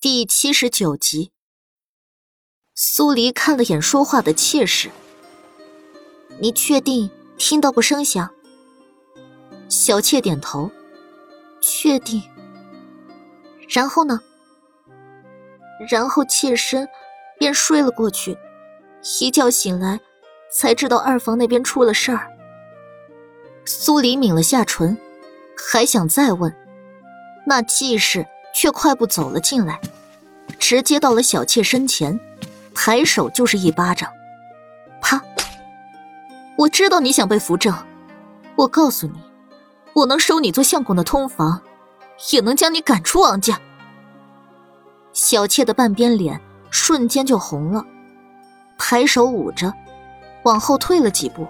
第七十九集，苏黎看了眼说话的妾室，你确定听到过声响？小妾点头，确定。然后呢？然后妾身便睡了过去，一觉醒来，才知道二房那边出了事儿。苏黎抿了下唇，还想再问，那既是。却快步走了进来，直接到了小妾身前，抬手就是一巴掌，啪！我知道你想被扶正，我告诉你，我能收你做相公的通房，也能将你赶出王家。小妾的半边脸瞬间就红了，抬手捂着，往后退了几步，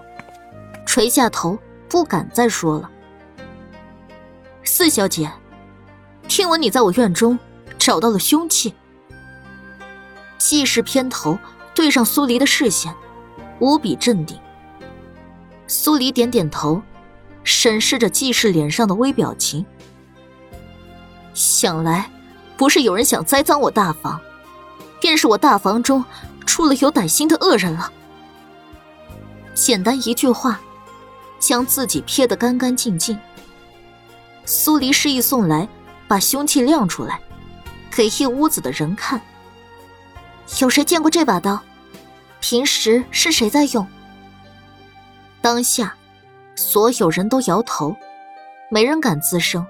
垂下头，不敢再说了。四小姐。听闻你在我院中找到了凶器，季氏偏头对上苏黎的视线，无比镇定。苏黎点点头，审视着季氏脸上的微表情。想来，不是有人想栽赃我大房，便是我大房中出了有歹心的恶人了。简单一句话，将自己撇得干干净净。苏黎示意送来。把凶器亮出来，给一屋子的人看。有谁见过这把刀？平时是谁在用？当下，所有人都摇头，没人敢吱声。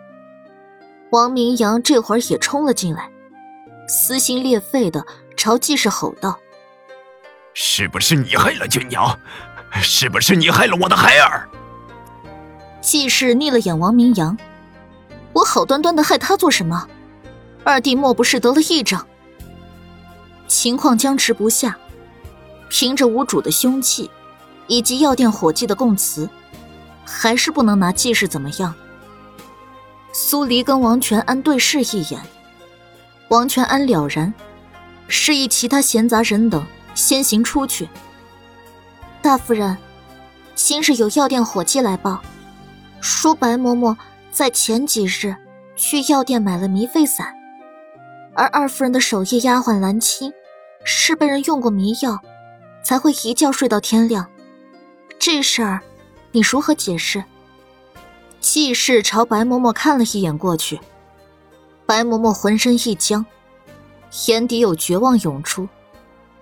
王明阳这会儿也冲了进来，撕心裂肺的朝季氏吼道：“是不是你害了君瑶？是不是你害了我的孩儿？”季氏睨了眼王明阳。我好端端的害他做什么？二弟莫不是得了异症？情况僵持不下，凭着无主的凶器，以及药店伙计的供词，还是不能拿季氏怎么样。苏黎跟王全安对视一眼，王全安了然，示意其他闲杂人等先行出去。大夫人，今日有药店伙计来报，说白嬷嬷。在前几日，去药店买了迷肺散，而二夫人的守夜丫鬟兰青，是被人用过迷药，才会一觉睡到天亮。这事儿，你如何解释？季氏朝白嬷嬷看了一眼过去，白嬷嬷浑身一僵，眼底有绝望涌出，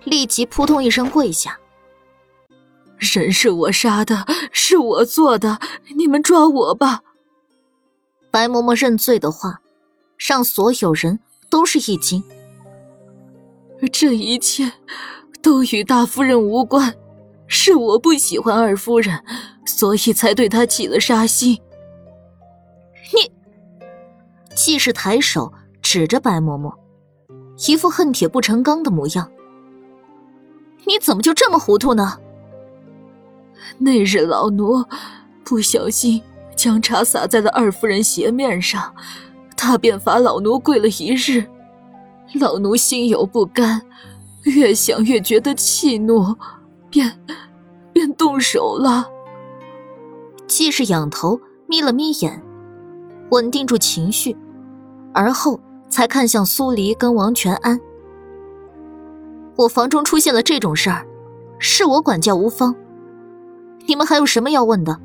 立即扑通一声跪下：“人是我杀的，是我做的，你们抓我吧！”白嬷嬷认罪的话，让所有人都是一惊。这一切都与大夫人无关，是我不喜欢二夫人，所以才对她起了杀心。你，季氏抬手指着白嬷嬷，一副恨铁不成钢的模样。你怎么就这么糊涂呢？那日老奴不小心。将茶洒在了二夫人鞋面上，她便罚老奴跪了一日。老奴心有不甘，越想越觉得气怒，便便动手了。季氏仰头眯了眯眼，稳定住情绪，而后才看向苏黎跟王全安。我房中出现了这种事儿，是我管教无方。你们还有什么要问的？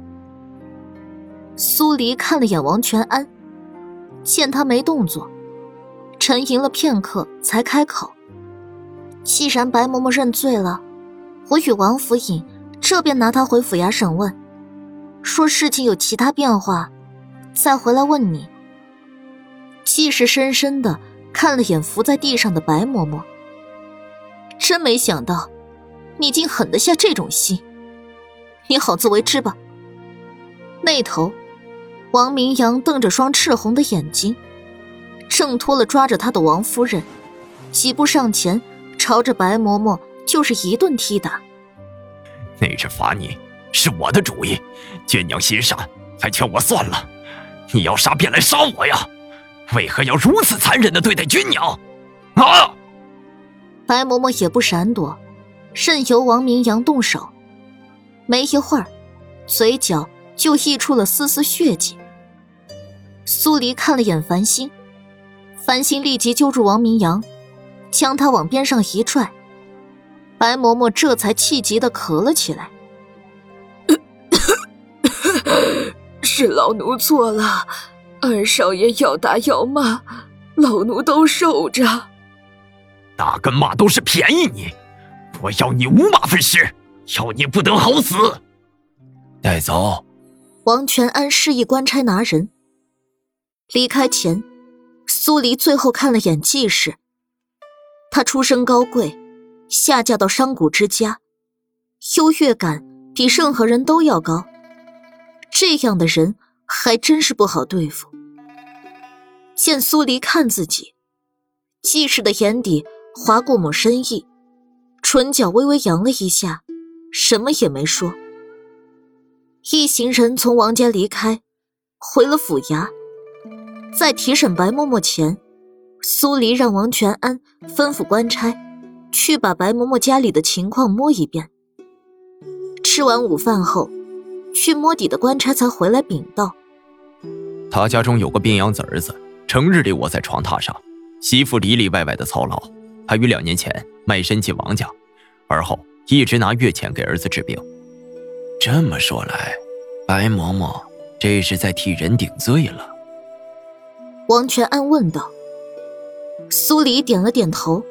苏黎看了眼王全安，见他没动作，沉吟了片刻，才开口：“既然白嬷嬷认罪了，我与王府尹这便拿他回府衙审问，说事情有其他变化，再回来问你。”季氏深深的看了眼伏在地上的白嬷嬷，真没想到，你竟狠得下这种心，你好自为之吧。那头。王明阳瞪着双赤红的眼睛，挣脱了抓着他的王夫人，几步上前，朝着白嬷嬷就是一顿踢打。那日罚你是我的主意，娟娘心善，还劝我算了。你要杀便来杀我呀，为何要如此残忍的对待君娘？啊！白嬷嬷也不闪躲，任由王明阳动手。没一会儿，嘴角就溢出了丝丝血迹。苏黎看了眼繁星，繁星立即揪住王明阳，将他往边上一拽。白嬷嬷这才气急的咳了起来：“是老奴错了，二少爷要打要骂，老奴都受着。打跟骂都是便宜你，我要你五马分尸，要你不得好死。带走。”王全安示意官差拿人。离开前，苏黎最后看了眼季氏。他出身高贵。下嫁到商贾之家，优越感比任何人都要高。这样的人还真是不好对付。见苏黎看自己，季氏的眼底划过抹深意，唇角微微扬了一下，什么也没说。一行人从王家离开，回了府衙。在提审白嬷嬷前，苏黎让王全安吩咐官差。去把白嬷嬷家里的情况摸一遍。吃完午饭后，去摸底的官差才回来禀道：“他家中有个病秧子儿子，成日里卧在床榻上，媳妇里里外外的操劳。他于两年前卖身进王家，而后一直拿月钱给儿子治病。这么说来，白嬷嬷这是在替人顶罪了。”王全安问道。苏黎点了点头。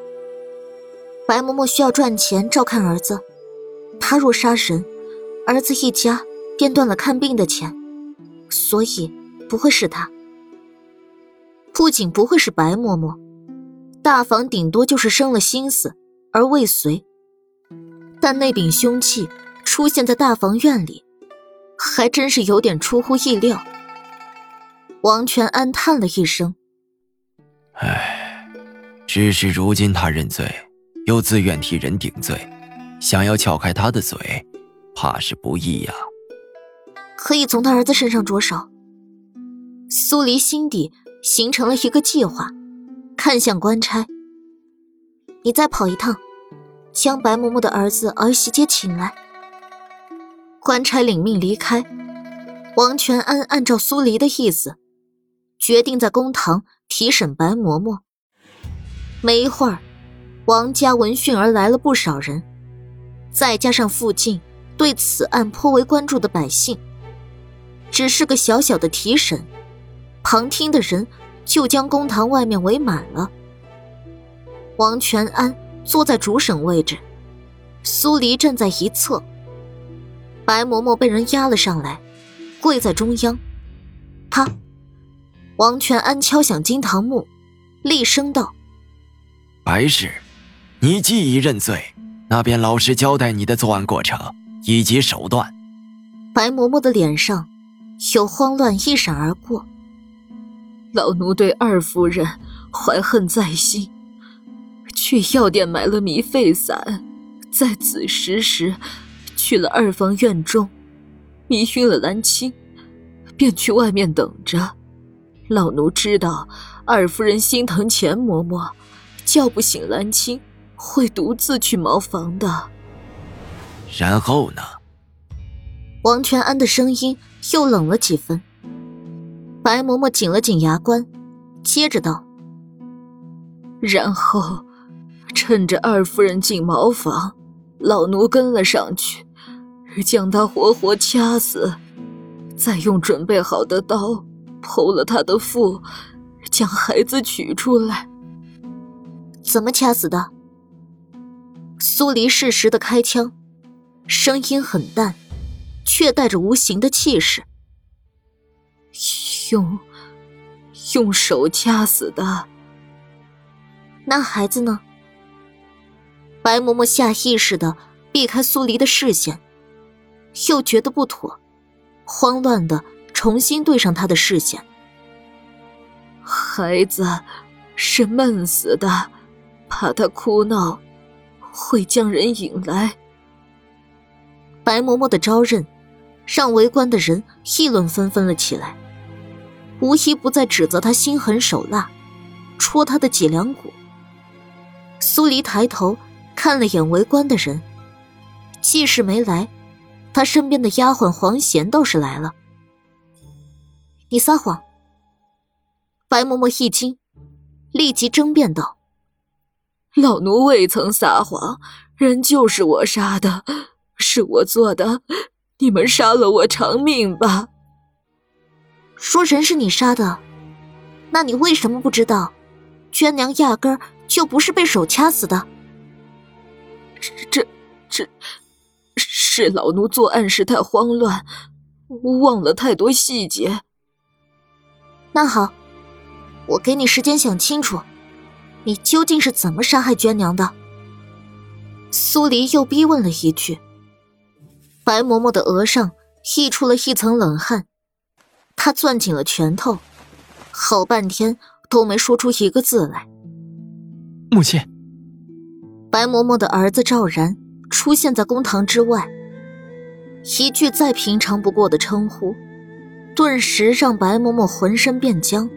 白嬷嬷需要赚钱照看儿子，他若杀人，儿子一家便断了看病的钱，所以不会是他。不仅不会是白嬷嬷，大房顶多就是生了心思而未遂，但那柄凶器出现在大房院里，还真是有点出乎意料。王全安叹了一声：“唉，只是如今他认罪。”又自愿替人顶罪，想要撬开他的嘴，怕是不易呀。可以从他儿子身上着手。苏黎心底形成了一个计划，看向官差：“你再跑一趟，将白嬷嬷的儿子儿媳接请来。”官差领命离开。王全安按照苏黎的意思，决定在公堂提审白嬷嬷。没一会儿。王家闻讯而来了不少人，再加上附近对此案颇为关注的百姓，只是个小小的提审，旁听的人就将公堂外面围满了。王全安坐在主审位置，苏黎站在一侧。白嬷嬷被人押了上来，跪在中央。啪！王全安敲响金堂木，厉声道：“白氏。”你既已认罪，那便老实交代你的作案过程以及手段。白嬷嬷的脸上有慌乱一闪而过。老奴对二夫人怀恨在心，去药店买了迷肺散，在子时时去了二房院中，迷晕了兰青，便去外面等着。老奴知道二夫人心疼钱嬷嬷，叫不醒兰青。会独自去茅房的。然后呢？王全安的声音又冷了几分。白嬷嬷紧了紧牙关，接着道：“然后，趁着二夫人进茅房，老奴跟了上去，将她活活掐死，再用准备好的刀剖了他的腹，将孩子取出来。怎么掐死的？”苏黎适时的开枪，声音很淡，却带着无形的气势。用用手掐死的。那孩子呢？白嬷嬷下意识的避开苏黎的视线，又觉得不妥，慌乱的重新对上他的视线。孩子是闷死的，怕他哭闹。会将人引来。白嬷嬷的招认，让围观的人议论纷纷了起来，无一不在指责他心狠手辣，戳他的脊梁骨。苏黎抬头看了眼围观的人，季氏没来，他身边的丫鬟黄贤倒是来了。你撒谎！白嬷嬷一惊，立即争辩道：“老奴未曾撒谎，人就是我杀的，是我做的，你们杀了我偿命吧。”说人是你杀的，那你为什么不知道，娟娘压根儿就不是被手掐死的？这、这、是老奴作案时太慌乱，忘了太多细节。那好，我给你时间想清楚，你究竟是怎么杀害娟娘的？苏黎又逼问了一句。白嬷嬷的额上溢出了一层冷汗。她攥紧了拳头，好半天都没说出一个字来。母亲，白嬷嬷的儿子赵然出现在公堂之外，一句再平常不过的称呼，顿时让白嬷嬷浑身变僵，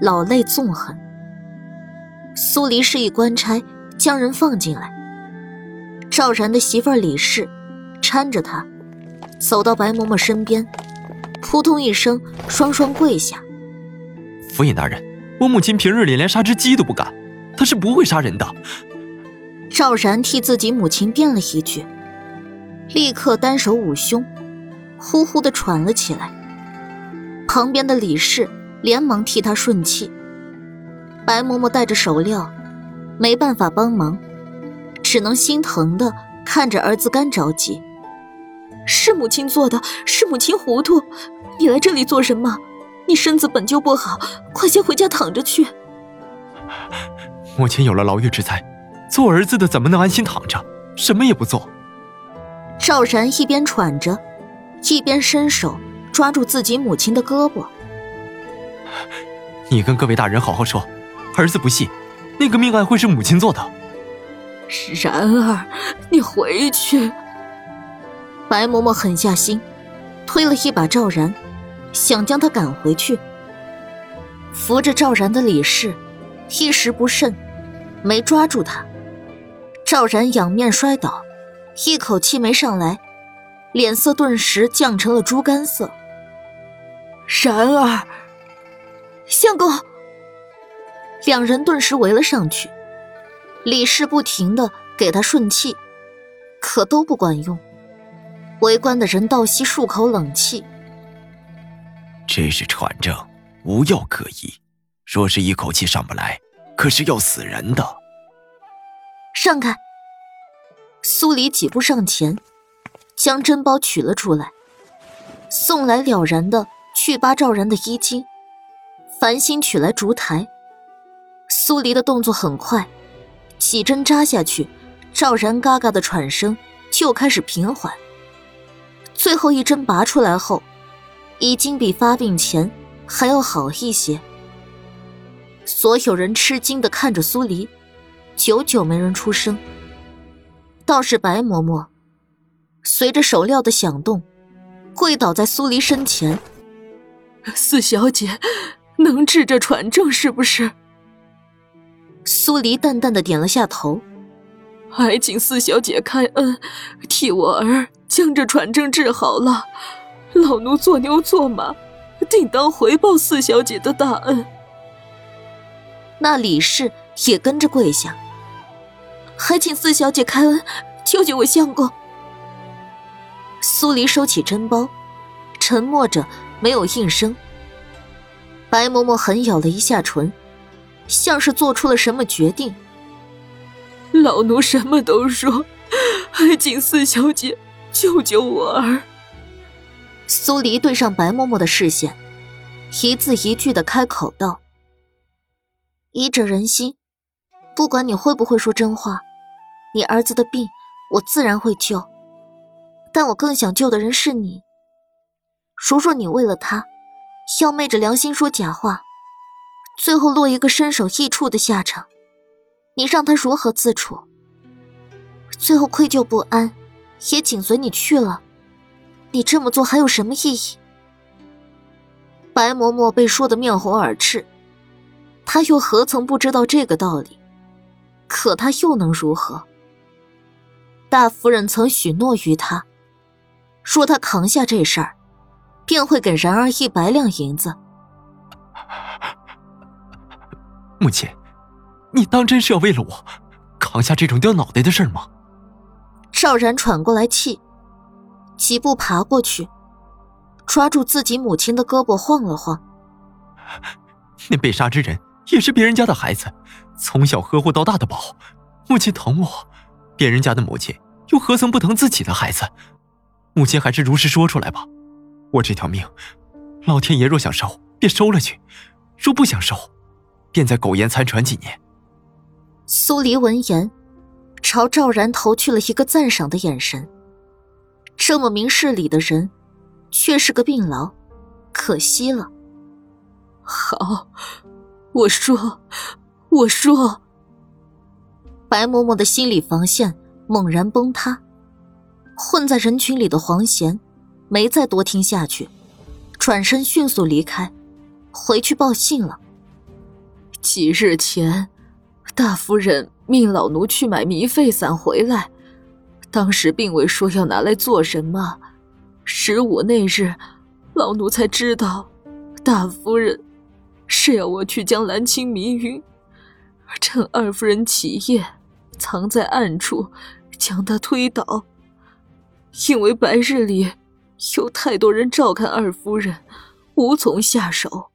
老泪纵横。苏黎示意官差将人放进来。赵然的媳妇李氏搀着他，走到白嬷嬷身边。扑通一声，双双跪下。府尹大人，我母亲平日里连杀只鸡都不敢，她是不会杀人的。赵然替自己母亲辩了一句，立刻单手捂胸，呼呼的喘了起来。旁边的李氏连忙替他顺气。白嬷嬷带着手镣，没办法帮忙，只能心疼的看着儿子干着急。是母亲做的，是母亲糊涂。你来这里做什么？你身子本就不好，快先回家躺着去。母亲有了牢狱之灾，做儿子的怎么能安心躺着，什么也不做？赵然一边喘着，一边伸手抓住自己母亲的胳膊。你跟各位大人好好说，儿子不信，那个命案会是母亲做的。然儿，你回去。白嬷嬷狠下心，推了一把赵然，想将他赶回去。扶着赵然的李氏一时不慎，没抓住他。赵然仰面摔倒，一口气没上来，脸色顿时降成了猪肝色。然而，相公，两人顿时围了上去。李氏不停的给他顺气，可都不管用。围观的人倒吸数口冷气。这是喘症，无药可医。若是一口气上不来，可是要死人的。让开！苏黎几步上前，将针包取了出来，送来了然的去扒赵然的衣襟，繁星取来烛台。苏黎的动作很快，几针扎下去，赵然嘎嘎的喘声就开始平缓。最后一针拔出来后，已经比发病前还要好一些。所有人吃惊的看着苏黎，久久没人出声。倒是白嬷嬷，随着手镣的响动，跪倒在苏黎身前：“四小姐，能治这喘症是不是？”苏黎淡淡的点了下头：“还请四小姐开恩，替我儿。”将这喘症治好了，老奴做牛做马，定当回报四小姐的大恩。那李氏也跟着跪下，还请四小姐开恩，救救我相公。苏黎收起针包，沉默着没有应声。白嬷嬷狠咬了一下唇，像是做出了什么决定。老奴什么都说，还请四小姐。救救我儿！苏黎对上白嬷嬷的视线，一字一句的开口道：“医者仁心，不管你会不会说真话，你儿子的病我自然会救。但我更想救的人是你。如若你为了他，要昧着良心说假话，最后落一个身首异处的下场，你让他如何自处？最后愧疚不安。”也紧随你去了，你这么做还有什么意义？白嬷嬷被说得面红耳赤，她又何曾不知道这个道理？可她又能如何？大夫人曾许诺于她，说她扛下这事儿，便会给然儿一百两银子。母亲，你当真是要为了我，扛下这种掉脑袋的事吗？赵然喘过来气，几步爬过去，抓住自己母亲的胳膊晃了晃。那被杀之人也是别人家的孩子，从小呵护到大的宝，母亲疼我，别人家的母亲又何曾不疼自己的孩子？母亲还是如实说出来吧。我这条命，老天爷若想收，便收了去；若不想收，便在苟延残喘几年。苏黎闻言，朝赵然投去了一个赞赏的眼神。这么明事理的人，却是个病痨，可惜了。好，我说，我说。白嬷嬷的心理防线猛然崩塌，混在人群里的黄贤没再多听下去，转身迅速离开，回去报信了。几日前，大夫人命老奴去买迷肺散回来，当时并未说要拿来做什么。十五那日，老奴才知道，大夫人。是要我去将蓝青迷晕，趁二夫人起夜，藏在暗处，将她推倒。因为白日里有太多人照看二夫人，无从下手。